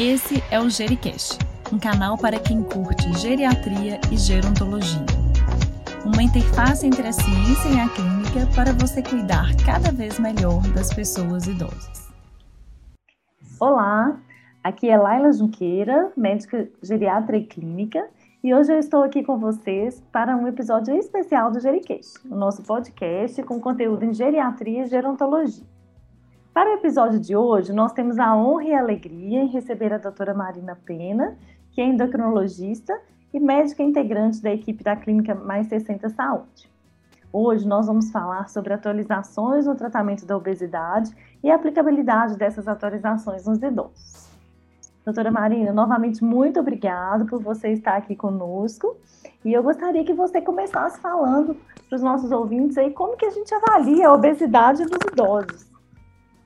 Esse é o Gericast, um canal para quem curte geriatria e gerontologia. Uma interface entre a ciência e a clínica para você cuidar cada vez melhor das pessoas idosas. Olá, aqui é Laila Junqueira, médica geriatra e clínica, e hoje eu estou aqui com vocês para um episódio especial do Gericast, o nosso podcast com conteúdo em geriatria e gerontologia. Para o episódio de hoje, nós temos a honra e a alegria em receber a doutora Marina Pena, que é endocrinologista e médica integrante da equipe da Clínica Mais 60 Saúde. Hoje nós vamos falar sobre atualizações no tratamento da obesidade e a aplicabilidade dessas atualizações nos idosos. Doutora Marina, novamente muito obrigada por você estar aqui conosco e eu gostaria que você começasse falando para os nossos ouvintes aí como que a gente avalia a obesidade dos idosos.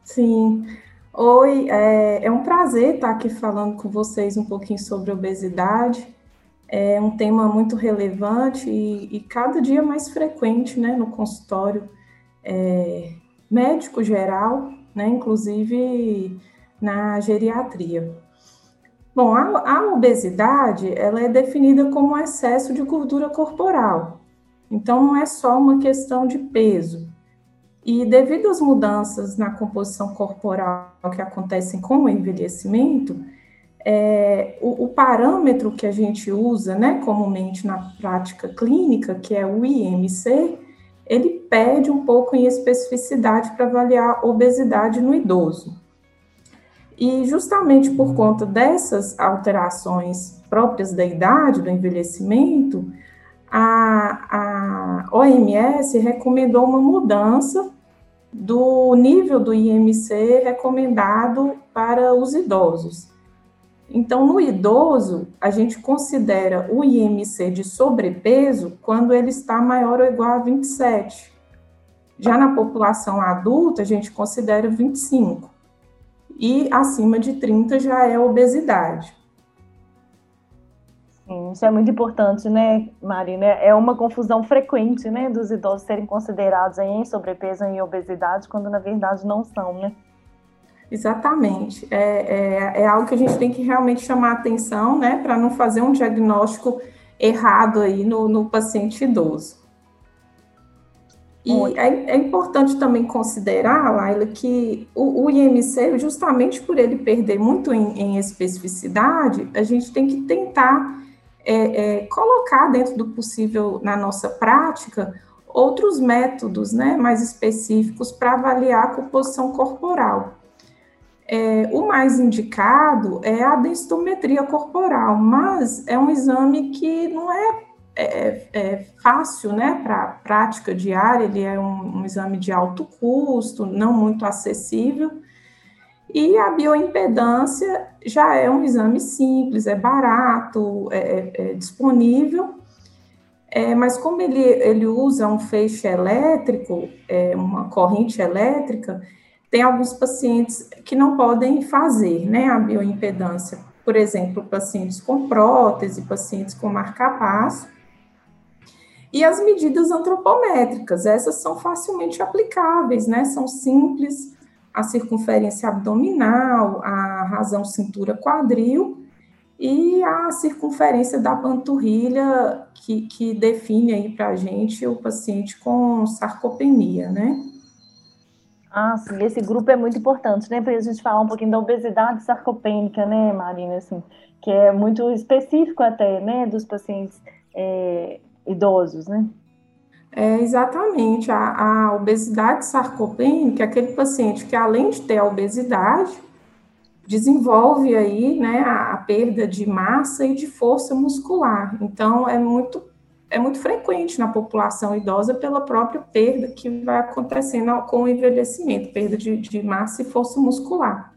Sim. Oi, é, é, um prazer estar aqui falando com vocês um pouquinho sobre obesidade. É um tema muito relevante e, e cada dia mais frequente né, no consultório é, médico geral, né, inclusive na geriatria. Bom, a, a obesidade ela é definida como excesso de gordura corporal. Então, não é só uma questão de peso, e devido às mudanças na composição corporal que acontecem com o envelhecimento, é, o, o, parâmetro que a gente usa, né, comumente na prática clínica, que é o IMC, ele perde um pouco em especificidade para avaliar obesidade no idoso. E justamente por conta dessas alterações próprias da idade, do envelhecimento, a, a OMS recomendou uma mudança do nível do IMC recomendado para os idosos. Então, no idoso, a gente considera o IMC de sobrepeso quando ele está maior ou igual a 27. Já na população adulta, a gente considera 25. E acima de 30 já é obesidade. Sim, isso é muito importante, né, Marina? É uma confusão frequente, né, dos idosos serem considerados em sobrepeso e obesidade, quando na verdade não são, né? Exatamente. É, é, é algo que a gente tem que realmente chamar atenção, né, para não fazer um diagnóstico errado aí no, no paciente idoso. E é, é, importante também considerar, Laila, que o, o, IMC, justamente por ele perder muito em, em especificidade, a gente tem que tentar é, é, colocar dentro do possível na nossa prática outros métodos né, mais específicos para avaliar a composição corporal. É, o mais indicado é a densitometria corporal, mas é um exame que não é, é, é fácil né, para a prática diária, ele é um, um exame de alto custo, não muito acessível, e a bioimpedância já é um exame simples, é barato, é, é, é disponível, é, mas como ele, ele usa um feixe elétrico, é, uma corrente elétrica, tem alguns pacientes que não podem fazer né, a bioimpedância. Por exemplo, pacientes com prótese, pacientes com marcapasso. E as medidas antropométricas, essas são facilmente aplicáveis, né? São simples, a circunferência abdominal, a razão cintura-quadril e a circunferência da panturrilha, que, que define aí para a gente o paciente com sarcopenia, né? Ah, sim, esse grupo é muito importante, né? Para a gente falar um pouquinho da obesidade sarcopênica, né, Marina? Assim, que é muito específico até, né, dos pacientes é, idosos, né? É exatamente a, a obesidade sarcopênica, aquele paciente que além de ter a obesidade, desenvolve aí, né, a, a, perda de massa e de força muscular. Então, é muito, é muito frequente na população idosa pela própria perda que vai acontecendo com o envelhecimento, perda de, de massa e força muscular.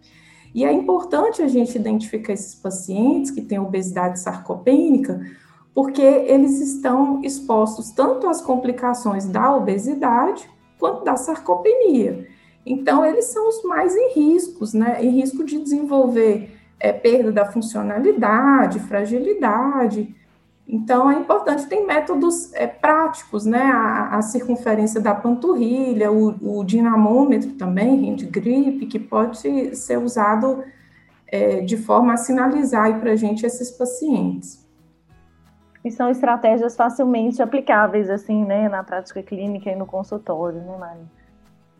E é importante a gente identificar esses pacientes que têm obesidade sarcopênica, porque eles estão expostos tanto às complicações da obesidade quanto da sarcopenia. Então, eles são os mais em riscos, né? Em risco de desenvolver é, perda da funcionalidade, fragilidade. Então, é importante, tem métodos é, práticos, né? A, a, circunferência da panturrilha, o, o dinamômetro também, hand grip, que pode ser usado é, de forma a sinalizar para a gente esses pacientes. E são estratégias facilmente aplicáveis, assim, né, na prática clínica e no consultório, né, Mari?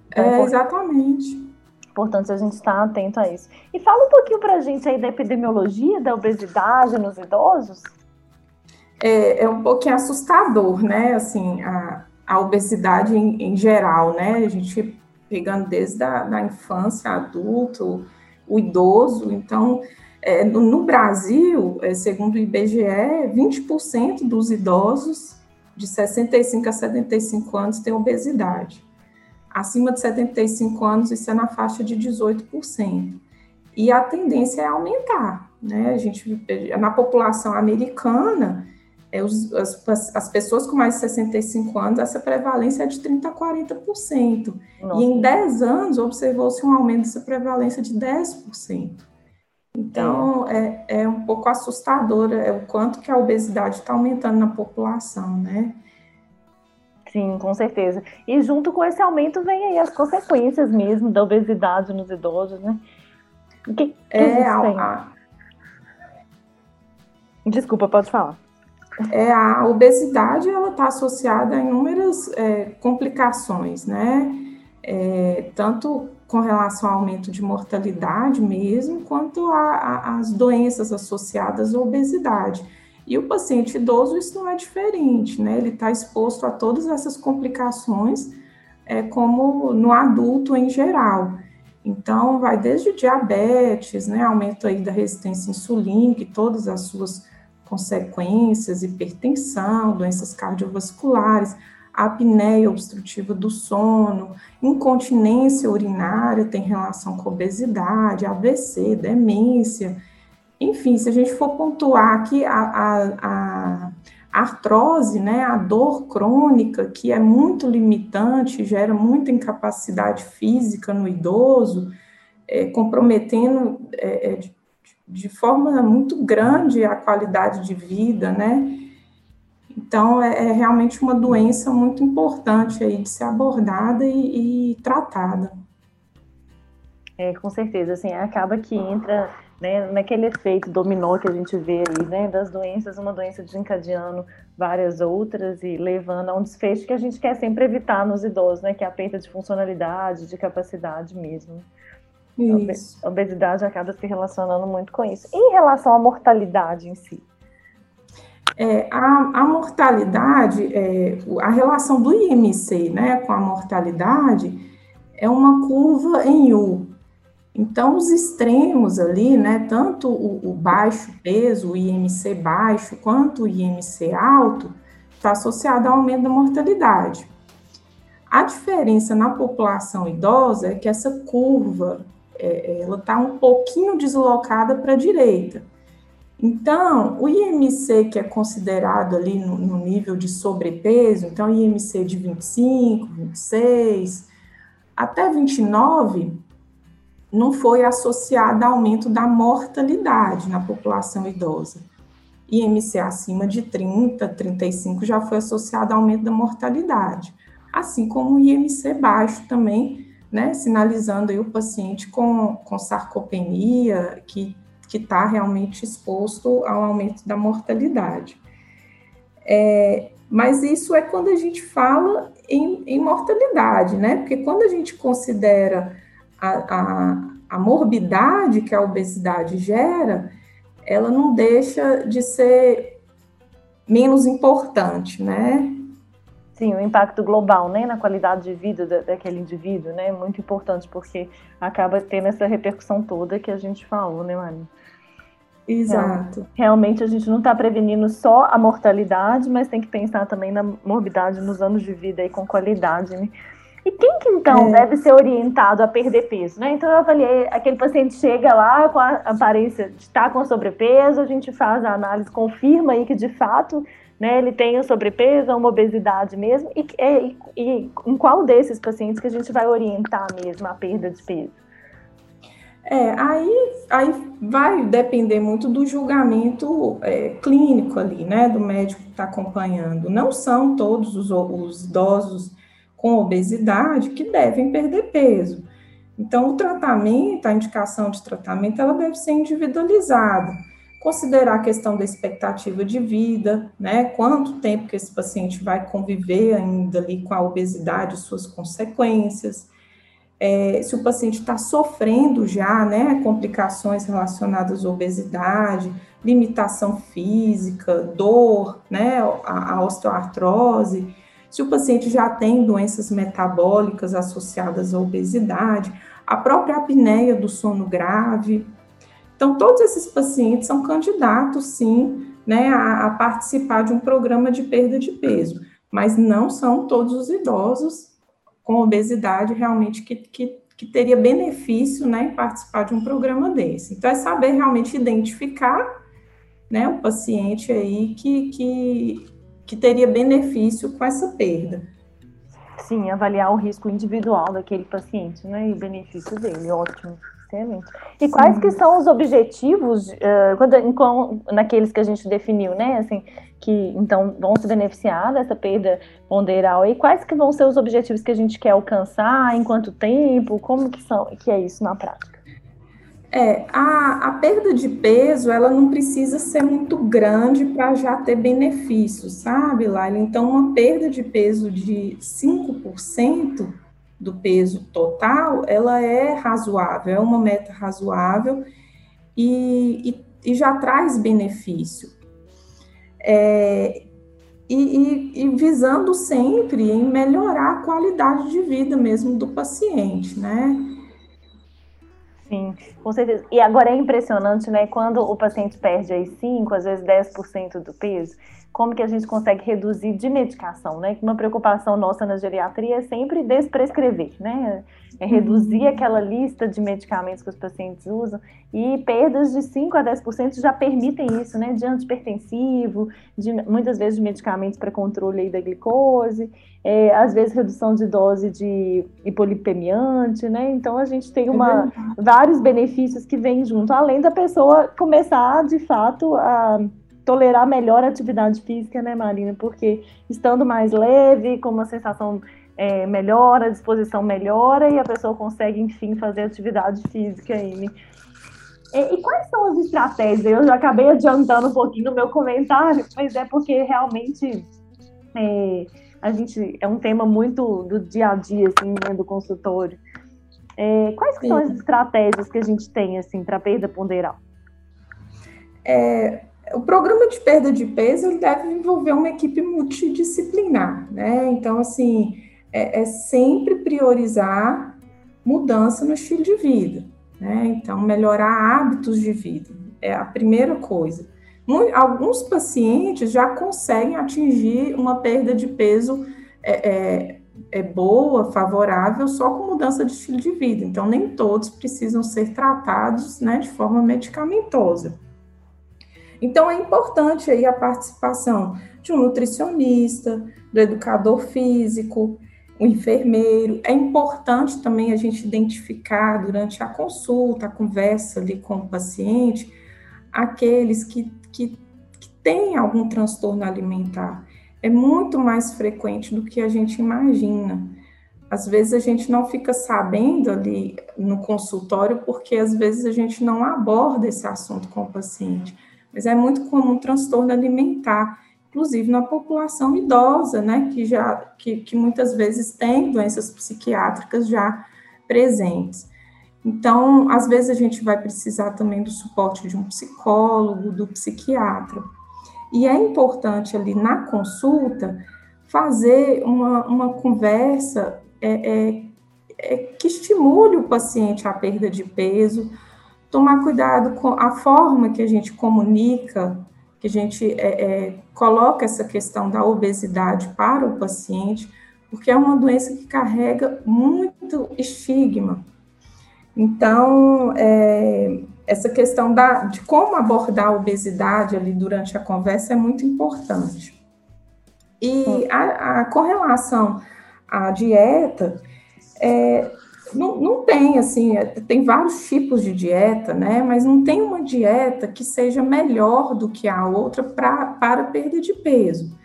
Então, é, exatamente. Importante a gente estar atento a isso. E fala um pouquinho para a gente aí da epidemiologia da obesidade nos idosos. É, é um pouquinho assustador, né, assim, a, a obesidade em, em geral, né, a gente pegando desde a da infância, adulto, o idoso, então é, no Brasil, é, segundo o IBGE, 20% dos idosos de 65 a 75 anos têm obesidade. Acima de 75 anos, isso é na faixa de 18%. E a tendência é aumentar. Né? A gente, na população americana, é, os, as, as, pessoas com mais de 65 anos, essa prevalência é de 30% a 40%. Nossa. E em 10 anos, observou-se um aumento dessa prevalência de 10%. Então, é, é um pouco assustadora é o quanto que a obesidade está aumentando na população, né? Sim, com certeza. E junto com esse aumento vem aí as consequências mesmo da obesidade nos idosos, né? O que, que é, a. Desculpa, pode falar. É, a obesidade, ela está associada a inúmeras é, complicações, né? É, tanto com relação ao aumento de mortalidade mesmo, quanto às doenças associadas à obesidade. E o paciente idoso, isso não é diferente, né? Ele está exposto a todas essas complicações, é, como no adulto em geral. Então, vai desde diabetes, né? Aumento aí da resistência insulínica e todas as suas consequências, hipertensão, doenças cardiovasculares, apneia obstrutiva do sono, incontinência urinária tem relação com obesidade, AVC, demência. Enfim, se a gente for pontuar aqui a, a, a artrose, né, a dor crônica, que é muito limitante, gera muita incapacidade física no idoso, é, comprometendo é, é de, de forma muito grande a qualidade de vida, né? Então, é, é, realmente uma doença muito importante aí de ser abordada e, e tratada. É, com certeza, assim, acaba que entra né, naquele efeito dominó que a gente vê aí, né, das doenças, uma doença desencadeando várias outras e levando a um desfecho que a gente quer sempre evitar nos idosos, né, que é a perda de funcionalidade, de capacidade mesmo. Isso. A obesidade acaba se relacionando muito com isso. E em relação à mortalidade em si? É, a, a, mortalidade, é, a relação do IMC né, com a mortalidade é uma curva em U. Então, os extremos ali, né, tanto o, o baixo peso, o IMC baixo, quanto o IMC alto, está associado ao aumento da mortalidade. A diferença na população idosa é que essa curva é, ela está um pouquinho deslocada para a direita. Então, o IMC, que é considerado ali no, no, nível de sobrepeso, então IMC de 25, 26, até 29, não foi associado a aumento da mortalidade na população idosa. IMC acima de 30, 35 já foi associado a aumento da mortalidade, assim como o IMC baixo também, né, sinalizando aí o paciente com, com sarcopenia, que que está realmente exposto ao aumento da mortalidade. É, mas isso é quando a gente fala em, em, mortalidade, né? Porque quando a gente considera a, a, a morbidade que a obesidade gera, ela não deixa de ser menos importante, né? Sim, o impacto global, né, na qualidade de vida da, daquele indivíduo, né, é muito importante porque acaba tendo essa repercussão toda que a gente falou, né, Maria? Exato. realmente a gente não está prevenindo só a mortalidade, mas tem que pensar também na morbidade nos anos de vida e com qualidade, né? E quem que então é. deve ser orientado a perder peso, né? Então eu avaliei, aquele paciente chega lá com a aparência de estar tá com sobrepeso, a gente faz a análise, confirma aí que de fato né, ele tem o sobrepeso, uma obesidade mesmo, e, e, e em qual desses pacientes que a gente vai orientar mesmo a perda de peso? É, aí, aí vai depender muito do julgamento é, clínico ali, né, do médico que está acompanhando. Não são todos os, os idosos com obesidade que devem perder peso. Então, o tratamento, a indicação de tratamento, ela deve ser individualizada. Considerar a questão da expectativa de vida, né? Quanto tempo que esse paciente vai conviver ainda ali com a obesidade, suas consequências. É, se o paciente está sofrendo já, né, complicações relacionadas à obesidade, limitação física, dor, né, a, a osteoartrose, se o paciente já tem doenças metabólicas associadas à obesidade, a própria apneia do sono grave. Então, todos esses pacientes são candidatos, sim, né, a, a participar de um programa de perda de peso, mas não são todos os idosos com obesidade realmente que, que, que teria benefício né, em participar de um programa desse. Então, é saber realmente identificar né, o paciente aí que, que, que teria benefício com essa perda. Sim, avaliar o risco individual daquele paciente, né, e o benefício dele, ótimo, E Sim. quais que são os objetivos, uh, quando, naqueles que a gente definiu, né, assim, que então vão se beneficiar dessa perda ponderal, e quais que vão ser os objetivos que a gente quer alcançar, em quanto tempo, como que, são, que é isso na prática? É, a, a perda de peso, ela não precisa ser muito grande para já ter benefícios, sabe, Laila? Então, uma perda de peso de 5% do peso total, ela é razoável, é uma meta razoável e, e, e já traz benefício. É, e, e, visando sempre em melhorar a qualidade de vida mesmo do paciente, né? Sim, com certeza. E agora é impressionante, né? Quando o paciente perde aí 5, às vezes 10% do peso, como que a gente consegue reduzir de medicação, né? Uma preocupação nossa na geriatria é sempre desprescrever, né? É reduzir uhum. aquela lista de medicamentos que os pacientes usam e perdas de 5 a 10% já permitem isso, né? De antipertensivo, de, muitas vezes de medicamentos para controle da glicose, é, às vezes redução de dose de hipolipemiante, né? Então a gente tem uma, é vários benefícios que vêm junto, além da pessoa começar de fato a tolerar melhor a atividade física, né, Marina? Porque estando mais leve, com uma sensação é, melhora, a disposição melhora e a pessoa consegue, enfim, fazer atividade física. E, e, quais são as estratégias? Eu já acabei adiantando um pouquinho no meu comentário, mas é porque realmente é, a gente é um tema muito do dia a dia, assim, né, do consultório. É, quais são as estratégias que a gente tem, assim, para perda ponderal? É, o programa de perda de peso ele deve envolver uma equipe multidisciplinar, né? Então, assim, é, é sempre priorizar mudança no estilo de vida, né? Então, melhorar hábitos de vida é a primeira coisa. Alguns pacientes já conseguem atingir uma perda de peso é, é, é boa, favorável, só com mudança de estilo de vida. Então, nem todos precisam ser tratados né, de forma medicamentosa. Então, é importante aí a participação de um nutricionista, do educador físico, um enfermeiro. É importante também a gente identificar durante a consulta, a conversa ali com o paciente, aqueles que, que, que têm algum transtorno alimentar. É muito mais frequente do que a gente imagina. Às vezes a gente não fica sabendo ali no consultório porque às vezes a gente não aborda esse assunto com o paciente mas é muito comum transtorno alimentar, inclusive na população idosa, né, que já que, que muitas vezes tem doenças psiquiátricas já presentes. Então, às vezes a gente vai precisar também do suporte de um psicólogo, do psiquiatra. E é importante ali na consulta fazer uma, uma conversa é, é, é, que estimule o paciente à perda de peso, tomar cuidado com a forma que a gente comunica, que a gente é, é, coloca essa questão da obesidade para o paciente, porque é uma doença que carrega muito estigma. Então, é, essa questão da, de como abordar a obesidade ali durante a conversa é muito importante. E a, a com relação à dieta, é, não, não tem, assim, é, tem vários tipos de dieta, né? Mas não tem uma dieta que seja melhor do que a outra pra, para perda de peso.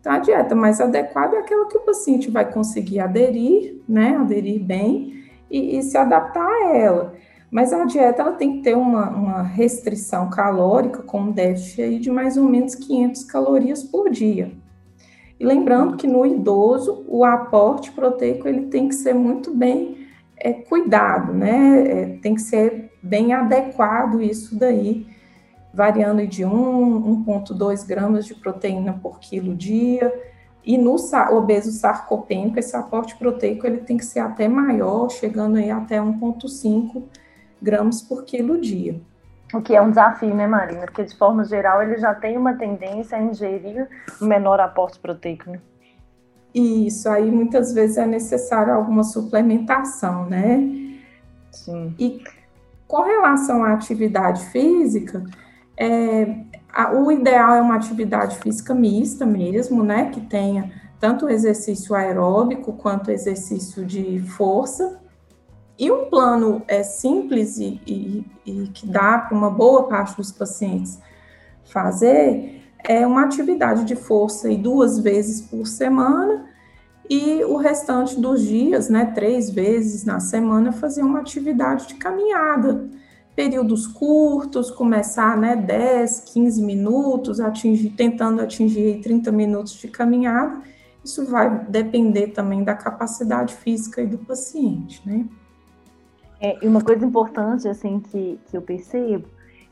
Então, a dieta mais adequada é aquela que o paciente vai conseguir aderir, né? Aderir bem e, e se adaptar a ela. Mas a dieta ela tem que ter uma, uma restrição calórica com um déficit de mais ou menos 500 calorias por dia. E lembrando que no idoso o aporte proteico ele tem que ser muito bem é, cuidado, né? É, tem que ser bem adequado isso daí, variando de 1, 1,2 gramas de proteína por quilo dia. E no obeso sarcopênico, esse aporte proteico ele tem que ser até maior, chegando aí até 1,5 gramas por quilo dia. O que é um desafio, né, Marina? Porque, de forma geral, ele já tem uma tendência a ingerir menor aporte proteico, né? Isso, aí muitas vezes é necessário alguma suplementação, né? Sim. E com relação à atividade física, é, a, o ideal é uma atividade física mista mesmo, né? Que tenha tanto exercício aeróbico quanto exercício de força. E um plano é simples e, e, e que dá para uma boa parte dos pacientes fazer é uma atividade de força e duas vezes por semana e o restante dos dias, né, três vezes na semana, fazer uma atividade de caminhada. Períodos curtos, começar, né, 10, 15 minutos, atingir, tentando atingir 30 minutos de caminhada. Isso vai depender também da capacidade física do paciente, né? É, e uma coisa importante, assim, que, que eu percebo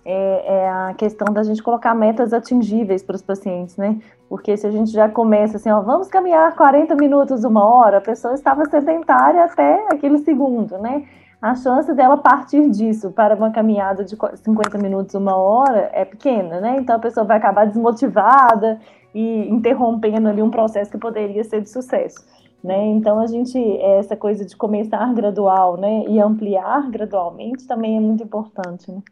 é, é, a questão da gente colocar metas atingíveis para os pacientes, né? Porque se a gente já começa assim, ó, vamos caminhar 40 minutos, uma hora, a pessoa estava sedentária até aquele segundo, né? A chance dela partir disso para uma caminhada de 50 minutos, uma hora, é pequena, né? Então a pessoa vai acabar desmotivada e interrompendo ali um processo que poderia ser de sucesso. Né? Então a gente essa coisa de começar gradual, né, e ampliar gradualmente também é muito importante, né?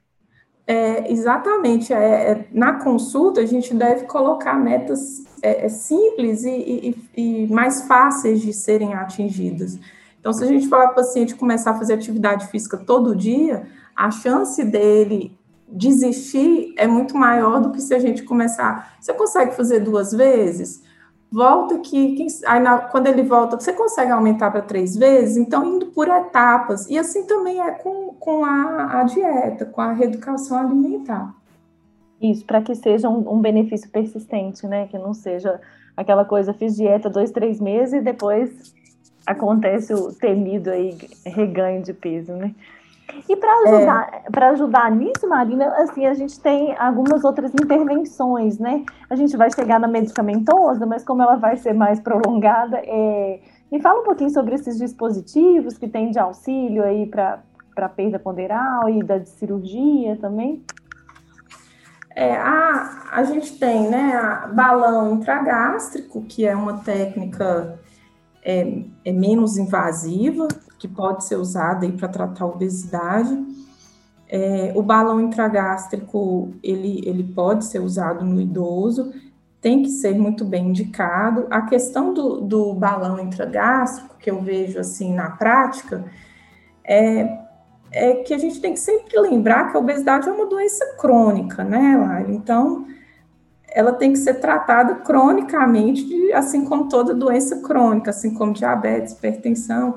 É, exatamente. É, é, na consulta, a gente deve colocar metas é, é simples e, e, e, mais fáceis de serem atingidas. Então, se a gente falar para o paciente começar a fazer atividade física todo dia, a chance dele desistir é muito maior do que se a gente começar. Você consegue fazer duas vezes? Volta aqui, quem, aí na, quando ele volta, você consegue aumentar para três vezes? Então, indo por etapas. E assim também é com, com a, a dieta, com a reeducação alimentar. Isso, para que seja um, um, benefício persistente, né? Que não seja aquela coisa, fiz dieta dois, três meses e depois acontece o temido aí reganho de peso, né? E para ajudar, é. ajudar nisso, Marina, assim, a gente tem algumas outras intervenções, né? A gente vai chegar na medicamentosa, mas como ela vai ser mais prolongada, é... me fala um pouquinho sobre esses dispositivos que tem de auxílio aí para perda ponderal e da cirurgia também. É, a, a gente tem, né, a balão intragástrico, que é uma técnica é, é menos invasiva, que pode ser usada para tratar a obesidade. É, o balão intragástrico, ele, ele pode ser usado no idoso, tem que ser muito bem indicado. A questão do, do balão intragástrico, que eu vejo assim na prática, é, é que a gente tem que sempre lembrar que a obesidade é uma doença crônica, né? Então, ela tem que ser tratada cronicamente, assim como toda doença crônica, assim como diabetes, hipertensão.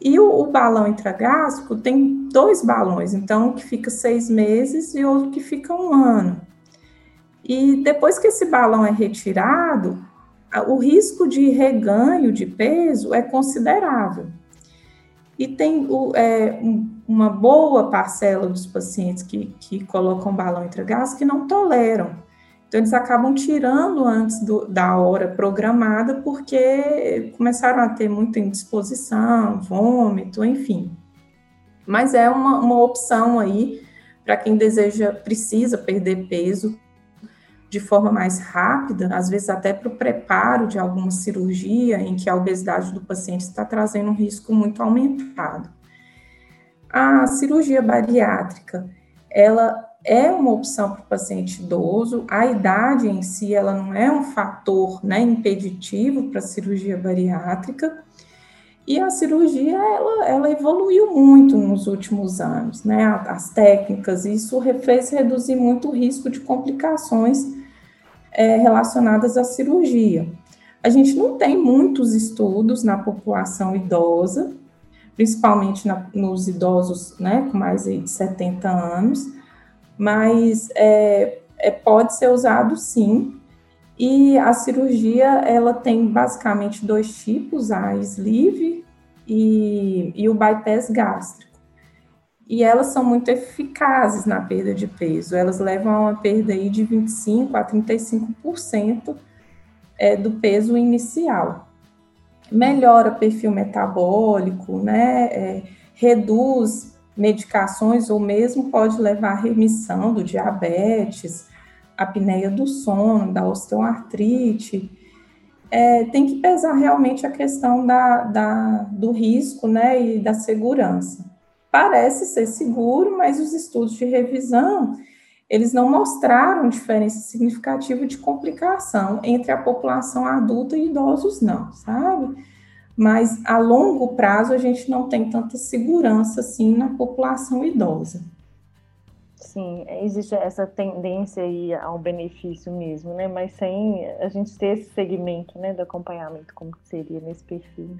E o, o balão intragástrico tem dois balões, então um que fica seis meses e outro que fica um ano. E depois que esse balão é retirado, o risco de reganho de peso é considerável. E tem é, uma boa parcela dos pacientes que, que colocam balão intragástrico que não toleram. Então, eles acabam tirando antes do, da hora programada porque começaram a ter muita indisposição, vômito, enfim. Mas é uma, uma opção aí para quem deseja, precisa perder peso de forma mais rápida, às vezes até para o preparo de alguma cirurgia em que a obesidade do paciente está trazendo um risco muito aumentado. A cirurgia bariátrica, ela é uma opção para o paciente idoso. A idade em si, ela não é um fator né, impeditivo para a cirurgia bariátrica. E a cirurgia, ela, ela evoluiu muito nos últimos anos, né? As técnicas, isso fez reduzir muito o risco de complicações é, relacionadas à cirurgia. A gente não tem muitos estudos na população idosa, principalmente na, nos idosos né, com mais de 70 anos, mas é, é, pode ser usado sim. E a cirurgia ela tem basicamente dois tipos, a sleeve e, e o bypass gástrico. E elas são muito eficazes na perda de peso. Elas levam a uma perda aí de 25 a 35% é, do peso inicial melhora perfil metabólico, né? É, reduz medicações ou mesmo pode levar à remissão do diabetes, apneia do sono, da osteoartrite. É, tem que pesar realmente a questão da, da, do risco né, e da segurança. Parece ser seguro, mas os estudos de revisão eles não mostraram diferença significativa de complicação entre a população adulta e idosos, não, sabe? Mas a longo prazo a gente não tem tanta segurança assim na população idosa. Sim, existe essa tendência aí ao benefício mesmo, né? Mas sem a gente ter esse segmento, né, do acompanhamento como seria nesse perfil.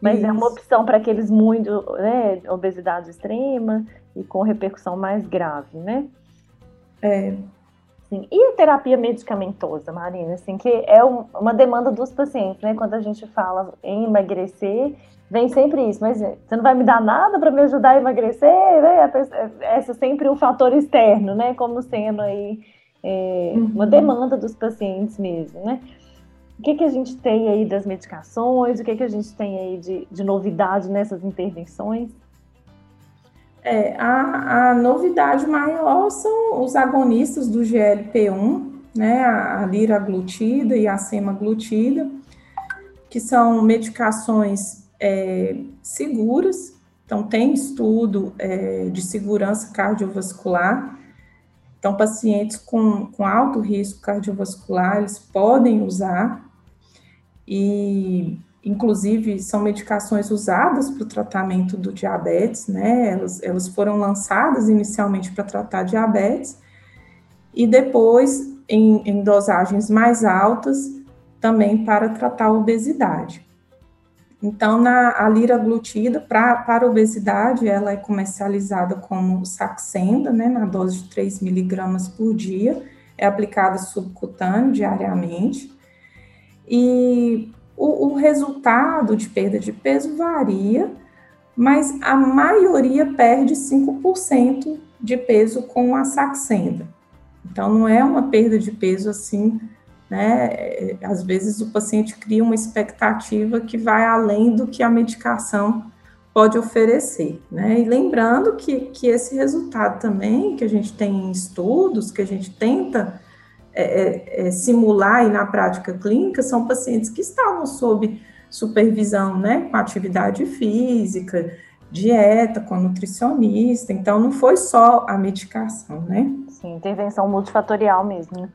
Mas Isso. é uma opção para aqueles muito, né, obesidade extrema e com repercussão mais grave, né? É. Sim. E a terapia medicamentosa, Marina, assim, que é uma demanda dos pacientes, né? Quando a gente fala em emagrecer, vem sempre isso, mas você não vai me dar nada para me ajudar a emagrecer, né? Esse é sempre um fator externo, né? Como sendo aí é, uhum. uma demanda dos pacientes mesmo, né? O que, que a gente tem aí das medicações? O que, que a gente tem aí de, de novidade nessas intervenções? É, a, a novidade maior são os agonistas do GLP-1, né, a, liraglutida e a semaglutida, que são medicações é, seguras, então tem estudo é, de segurança cardiovascular, então pacientes com, com alto risco cardiovascular, eles podem usar, e inclusive são medicações usadas para o tratamento do diabetes, né? Elas, elas foram lançadas inicialmente para tratar diabetes e depois em, em, dosagens mais altas também para tratar a obesidade. Então, na a liraglutida pra, para obesidade, ela é comercializada como Saxenda, né, na dose de 3 miligramas por dia, é aplicada subcutâneo diariamente. E o, o resultado de perda de peso varia, mas a maioria perde 5% de peso com a Saxenda. Então, não é uma perda de peso assim, né? Às vezes o paciente cria uma expectativa que vai além do que a medicação pode oferecer, né? E lembrando que, que esse resultado também, que a gente tem em estudos, que a gente tenta é, é, é, simular e na prática clínica são pacientes que estavam sob supervisão, né, com atividade física, dieta, com nutricionista, então não foi só a medicação, né? Sim, intervenção multifatorial mesmo, né?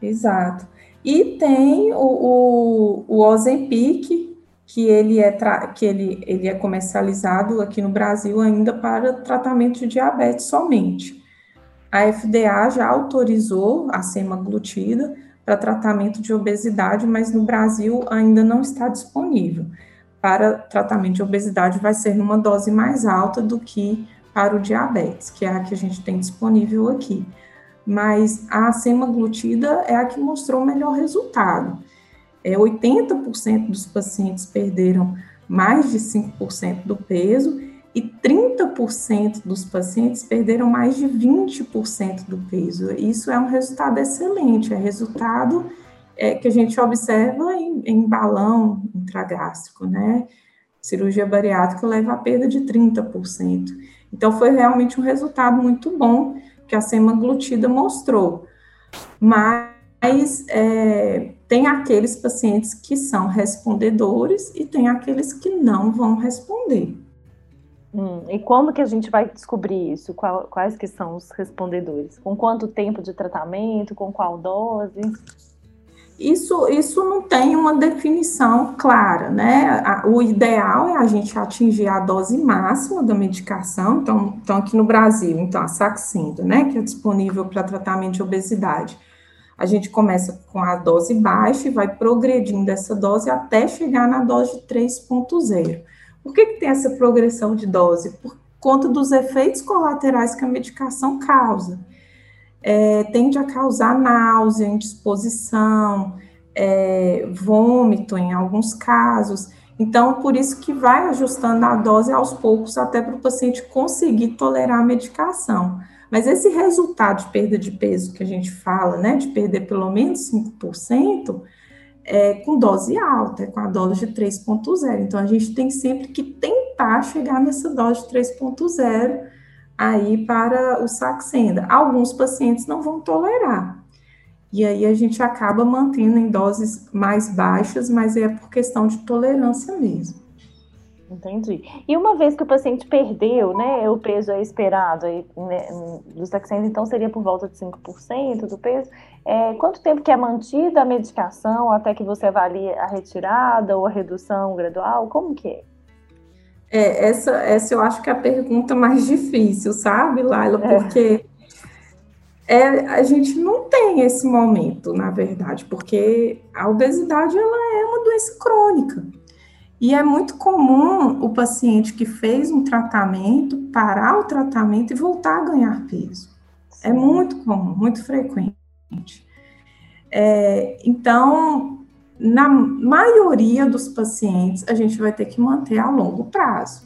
Exato. E tem o, o, o Ozempic, que ele é, que ele, ele é comercializado aqui no Brasil ainda para tratamento de diabetes somente. A FDA já autorizou a semaglutida para tratamento de obesidade, mas no Brasil ainda não está disponível. Para tratamento de obesidade vai ser numa dose mais alta do que para o diabetes, que é a que a gente tem disponível aqui. Mas a semaglutida é a que mostrou o melhor resultado. É, 80% dos pacientes perderam mais de 5% do peso e 30% dos pacientes perderam mais de 20% do peso. Isso é um resultado excelente, é resultado é, que a gente observa em, em balão intragástrico, né? Cirurgia bariátrica leva a perda de 30%. Então, foi realmente um resultado muito bom que a semaglutida mostrou. Mas é, tem aqueles pacientes que são respondedores e tem aqueles que não vão responder. Hum, e como que a gente vai descobrir isso? Qual, quais que são os respondedores? Com quanto tempo de tratamento? Com qual dose? Isso, isso não tem uma definição clara, né? O ideal é a gente atingir a dose máxima da medicação. Então, então aqui no Brasil, então a Saxenda, né, que é disponível para tratamento de obesidade. A gente começa com a dose baixa e vai progredindo essa dose até chegar na dose 3.0 Por que, que tem essa progressão de dose? Por conta dos efeitos colaterais que a medicação causa. É, tende a causar náusea, indisposição, é, vômito em alguns casos. Então, por isso que vai ajustando a dose aos poucos até para o paciente conseguir tolerar a medicação. Mas esse resultado de perda de peso que a gente fala, né, de perder pelo menos 5%, é com dose alta, é com a dose de 3.0. Então, a gente tem sempre que tentar chegar nessa dose de 3.0 aí para o Saxenda. Alguns pacientes não vão tolerar, e aí a gente acaba mantendo em doses mais baixas, mas é por questão de tolerância mesmo. Entendi. E uma vez que o paciente perdeu, né, o peso é esperado aí, né, dos Saxenda, então seria por volta de 5% do peso. É, quanto tempo que é mantida a medicação até que você avalie a retirada ou a redução gradual? Como que é? É, essa, essa eu acho que é a pergunta mais difícil, sabe, Laila? É. Porque é, a gente não tem esse momento, na verdade, porque a obesidade ela é uma doença crônica. E é muito comum o paciente que fez um tratamento parar o tratamento e voltar a ganhar peso. É. É muito comum, muito frequente. É, então, na maioria dos pacientes, a gente vai ter que manter a longo prazo.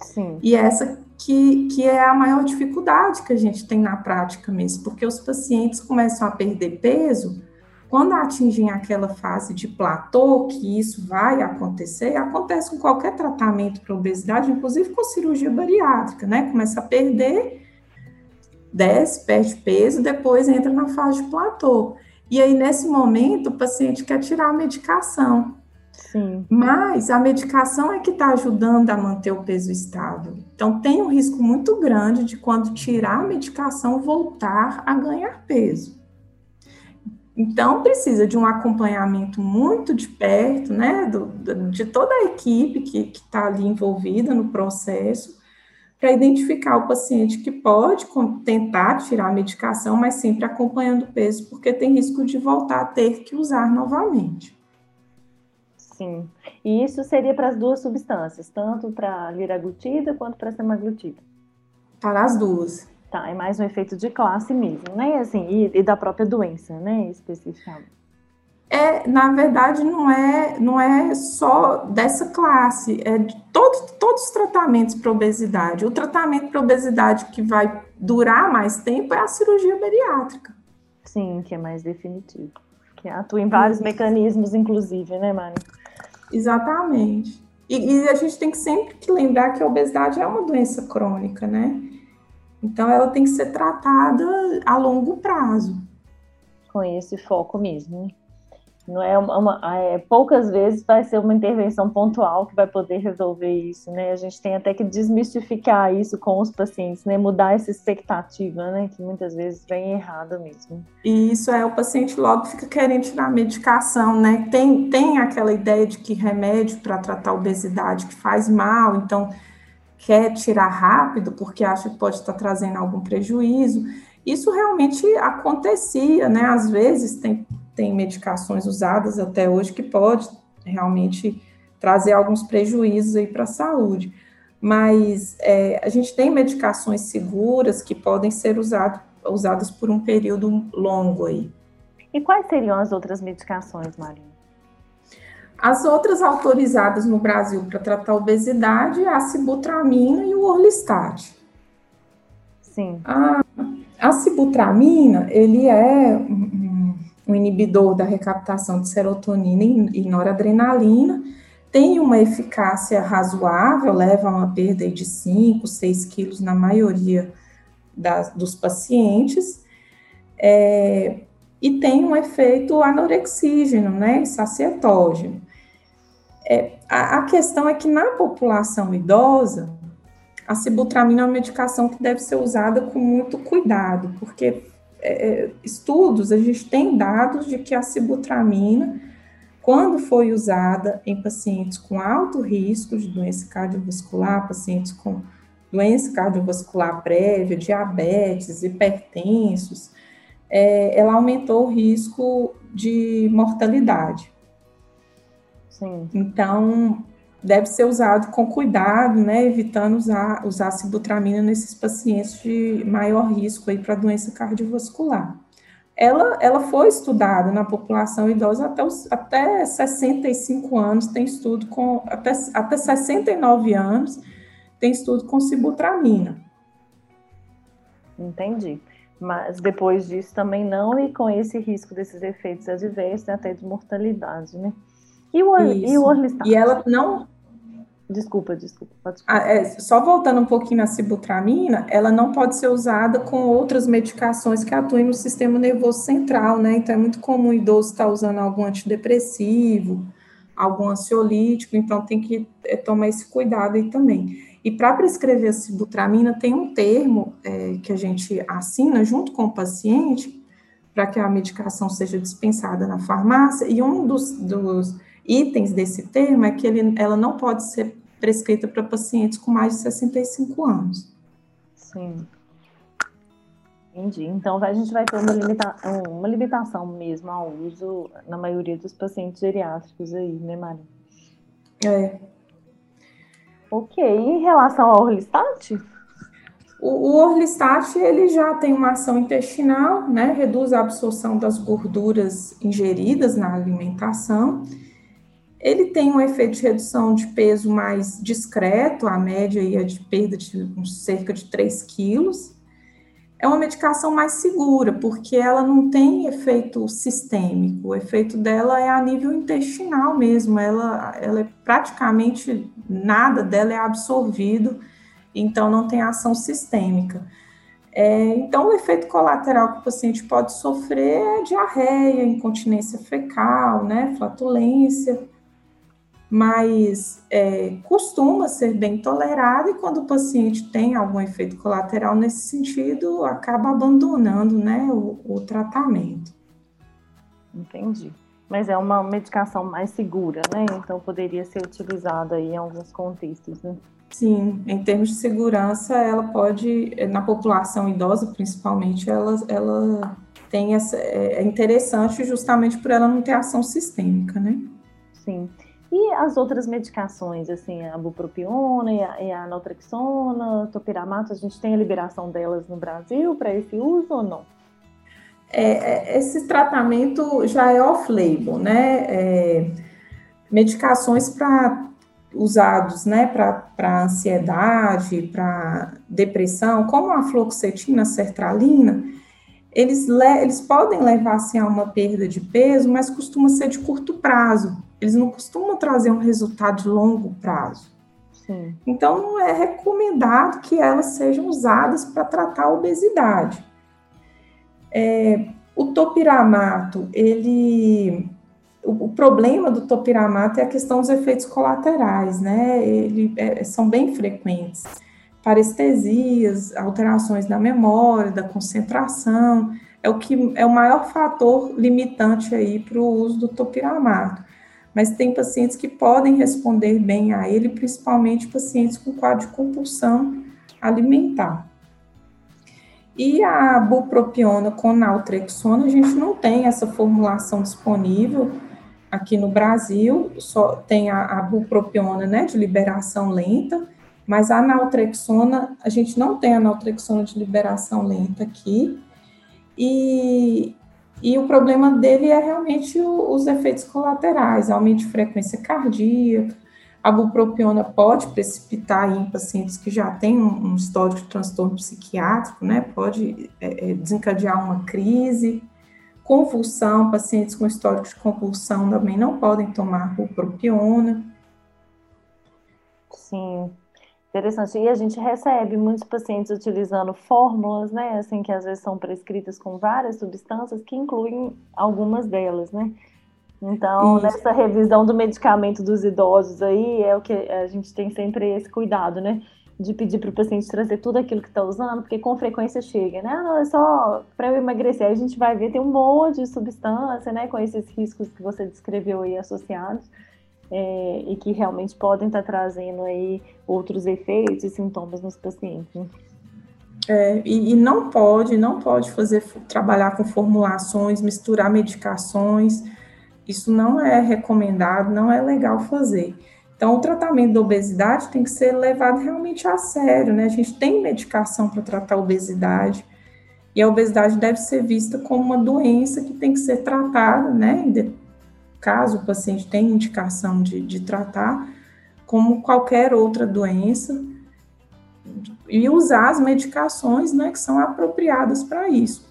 Sim. E essa que, que é a maior dificuldade que a gente tem na prática mesmo, porque os pacientes começam a perder peso quando atingem aquela fase de platô, que isso vai acontecer, acontece com qualquer tratamento para obesidade, inclusive com cirurgia bariátrica, né? Começa a perder, desce, perde peso, depois entra na fase de platô. E aí, nesse momento, o paciente quer tirar a medicação. Sim. Mas a medicação é que está ajudando a manter o peso estável. Então, tem um risco muito grande de quando tirar a medicação voltar a ganhar peso. Então, precisa de um acompanhamento muito de perto, né, do, de toda a equipe que está ali envolvida no processo, para identificar o paciente que pode tentar tirar a medicação, mas sempre acompanhando o peso, porque tem risco de voltar a ter que usar novamente. Sim. E isso seria para as duas substâncias, tanto para a liraglutida quanto para a semaglutida? Para as duas. Tá, é mais um efeito de classe mesmo, né? Assim, e, e da própria doença, né, especificamente. É, na verdade, não é, não é só dessa classe, é de todo, todos os tratamentos para obesidade. O tratamento para obesidade que vai durar mais tempo é a cirurgia bariátrica. Sim, que é mais definitivo. Que atua em vários Sim. mecanismos, inclusive, né, Mari? Exatamente. E, e, a gente tem que sempre que lembrar que a obesidade é uma doença crônica, né? Então ela tem que ser tratada a longo prazo. Com esse foco mesmo. Não é uma, uma é, poucas vezes vai ser uma intervenção pontual que vai poder resolver isso, né? A gente tem até que desmistificar isso com os pacientes, né? Mudar essa expectativa, né? Que muitas vezes vem errada mesmo. E isso é o paciente logo fica querendo tirar medicação, né? Tem, tem aquela ideia de que remédio para tratar obesidade que faz mal, então quer tirar rápido porque acha que pode estar trazendo algum prejuízo. Isso realmente acontecia, né? Às vezes tem tem medicações usadas até hoje que pode realmente trazer alguns prejuízos aí para a saúde. Mas é, a gente tem medicações seguras que podem ser usado, usadas por um período longo aí. E quais seriam as outras medicações, Marina? As outras autorizadas no Brasil para tratar obesidade é a sibutramina e o orlistat. Sim. A, a sibutramina, ele é um inibidor da recaptação de serotonina e noradrenalina, tem uma eficácia razoável, leva a uma perda de 5, 6 quilos na maioria das, dos pacientes, é, e tem um efeito anorexígeno, né, sacietógeno. É, a, a questão é que na população idosa, a sibutramina é uma medicação que deve ser usada com muito cuidado, porque é, estudos, a gente tem dados de que a sibutramina, quando foi usada em pacientes com alto risco de doença cardiovascular, pacientes com doença cardiovascular prévia, diabetes, hipertensos, é, ela aumentou o risco de mortalidade. Sim. Então, deve ser usado com cuidado, né, evitando usar, usar sibutramina nesses pacientes de maior risco aí para doença cardiovascular. Ela, ela foi estudada na população idosa até, os, até 65 anos, tem estudo com, até, até 69 anos, tem estudo com sibutramina. Entendi. Mas depois disso também não, e com esse risco desses efeitos adversos, até de mortalidade, né? E o, e o orlistat? E ela não, Desculpa, desculpa. Ah, é, só voltando um pouquinho na sibutramina, ela não pode ser usada com outras medicações que atuem no sistema nervoso central, né? Então é muito comum o idoso estar usando algum antidepressivo, algum ansiolítico, então tem que é, tomar esse cuidado aí também. E para prescrever a sibutramina, tem um termo é, que a gente assina junto com o paciente para que a medicação seja dispensada na farmácia, e um dos, dos itens desse termo é que ele, ela não pode ser prescrita para pacientes com mais de 65 anos. Sim. Entendi. Então, a gente vai ter uma, limita uma limitação mesmo ao uso na maioria dos pacientes geriátricos aí, né, Maria? É. Ok. E em relação ao Orlistat? O, o Orlistat, ele já tem uma ação intestinal, né? Reduz a absorção das gorduras ingeridas na alimentação ele tem um efeito de redução de peso mais discreto, a média é de perda de cerca de 3 quilos. É uma medicação mais segura, porque ela não tem efeito sistêmico, o efeito dela é a nível intestinal mesmo, ela, ela é praticamente nada dela é absorvido, então não tem ação sistêmica. É, então, o efeito colateral que o paciente pode sofrer é diarreia, incontinência fecal, né, flatulência, mas é, costuma ser bem tolerado e quando o paciente tem algum efeito colateral nesse sentido, acaba abandonando né, o, o tratamento. Entendi. Mas é uma medicação mais segura, né? Então poderia ser utilizada em alguns contextos, né? Sim, em termos de segurança, ela pode, na população idosa principalmente, ela, ela tem essa, é, é interessante justamente por ela não ter ação sistêmica, né? Sim. E as outras medicações, assim, a bupropiona e a, e naltrexona, topiramato, a gente tem a liberação delas no Brasil para esse uso ou não? É, é esse tratamento já é off-label, né? É, medicações para usados, né, para ansiedade, para depressão, como a fluoxetina, a sertralina, eles, eles podem levar assim, a uma perda de peso, mas costuma ser de curto prazo eles não costumam trazer um resultado de longo prazo. Sim. Então, não é recomendado que elas sejam usadas para tratar a obesidade. É, o topiramato, ele, o, o, problema do topiramato é a questão dos efeitos colaterais, né? Ele, é, são bem frequentes. Parestesias, alterações da memória, da concentração, é o que é o maior fator limitante aí para o uso do topiramato mas tem pacientes que podem responder bem a ele, principalmente pacientes com quadro de compulsão alimentar. E a bupropiona com naltrexona, a gente não tem essa formulação disponível aqui no Brasil, só tem a, a bupropiona, né, de liberação lenta, mas a naltrexona, a gente não tem a naltrexona de liberação lenta aqui, e, e o problema dele é realmente o, os efeitos colaterais, aumento de frequência cardíaca. A bupropiona pode precipitar em pacientes que já têm um, um histórico de transtorno psiquiátrico, né? Pode é, é, desencadear uma crise. Convulsão, pacientes com histórico de convulsão também não podem tomar bupropiona. Sim, Interessante. E a gente recebe muitos pacientes utilizando fórmulas, né, assim, que às vezes são prescritas com várias substâncias, que incluem algumas delas, né? Então, Isso. nessa revisão do medicamento dos idosos aí, é o que a gente tem sempre esse cuidado, né? De pedir para o paciente trazer tudo aquilo que está usando, porque com frequência chega, né? Ah, não, é só para eu emagrecer. Aí a gente vai ver, tem um monte de substância, né? Com esses riscos que você descreveu aí associados é, e que realmente podem estar trazendo aí outros efeitos e sintomas nos pacientes. Né? É, e, e, não pode, não pode fazer trabalhar com formulações, misturar medicações. Isso não é recomendado, não é legal fazer. Então, o tratamento da obesidade tem que ser levado realmente a sério, né? A gente tem medicação para tratar a obesidade, e a obesidade deve ser vista como uma doença que tem que ser tratada, né? Caso o paciente tenha indicação de, de tratar, como qualquer outra doença, e usar as medicações, né, que são apropriadas para isso.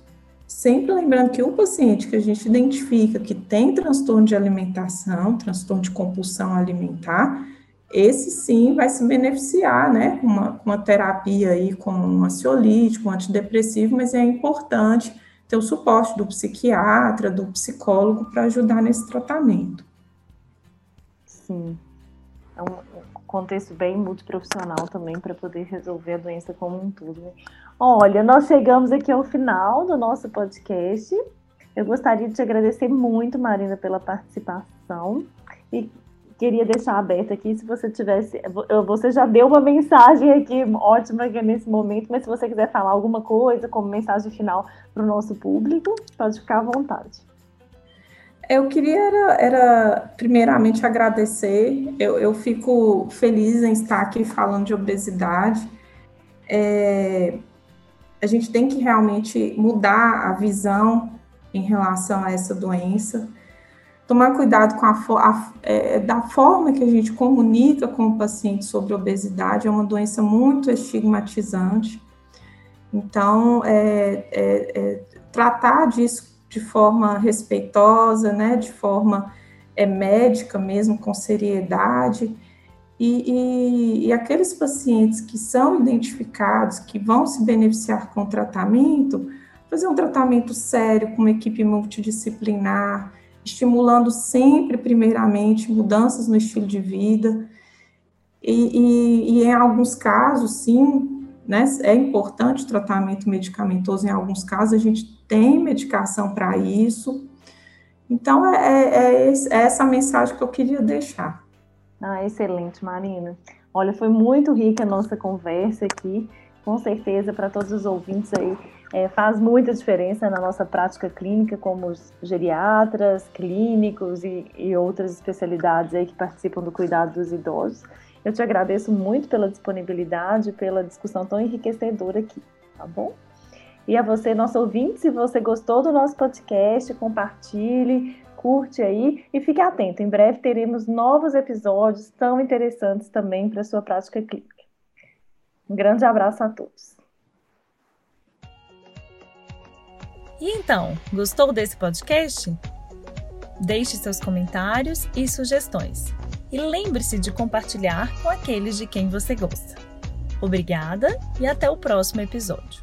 Sempre lembrando que o paciente que a gente identifica que tem transtorno de alimentação, transtorno de compulsão alimentar, esse sim vai se beneficiar, né, com uma, uma terapia aí com um ansiolítico, um antidepressivo, mas é importante ter o suporte do psiquiatra, do psicólogo para ajudar nesse tratamento. Sim. É um contexto bem multiprofissional também para poder resolver a doença como um todo. Né? Olha, nós chegamos aqui ao final do nosso podcast. Eu gostaria de te agradecer muito, Marina, pela participação. E queria deixar aberto aqui, se você tivesse. Você já deu uma mensagem aqui ótima aqui nesse momento, mas se você quiser falar alguma coisa como mensagem final para o nosso público, pode ficar à vontade. Eu queria era, era primeiramente agradecer. Eu, eu, fico feliz em estar aqui falando de obesidade. É, a gente tem que realmente mudar a visão em relação a essa doença, tomar cuidado com a, a é, da forma que a gente comunica com o paciente sobre obesidade, é uma doença muito estigmatizante. Então, é, é, é tratar disso de forma respeitosa, né, de forma é, médica mesmo, com seriedade, e, e, e, aqueles pacientes que são identificados, que vão se beneficiar com o tratamento, fazer um tratamento sério com uma equipe multidisciplinar, estimulando sempre, primeiramente, mudanças no estilo de vida. E, e, e em alguns casos, sim, né, é importante o tratamento medicamentoso, em alguns casos a gente tem medicação para isso. Então, é, é, é, é essa mensagem que eu queria deixar. Ah, excelente, Marina. Olha, foi muito rica a nossa conversa aqui. Com certeza, para todos os ouvintes aí, é, faz muita diferença na nossa prática clínica, como geriatras, clínicos e, e outras especialidades aí que participam do cuidado dos idosos. Eu te agradeço muito pela disponibilidade, pela discussão tão enriquecedora aqui, tá bom? E a você, nosso ouvinte, se você gostou do nosso podcast, compartilhe, curte aí e fique atento. Em breve teremos novos episódios tão interessantes também para sua prática clínica. Um grande abraço a todos. E então, gostou desse podcast? Deixe seus comentários e sugestões. E lembre-se de compartilhar com aqueles de quem você gosta. Obrigada e até o próximo episódio.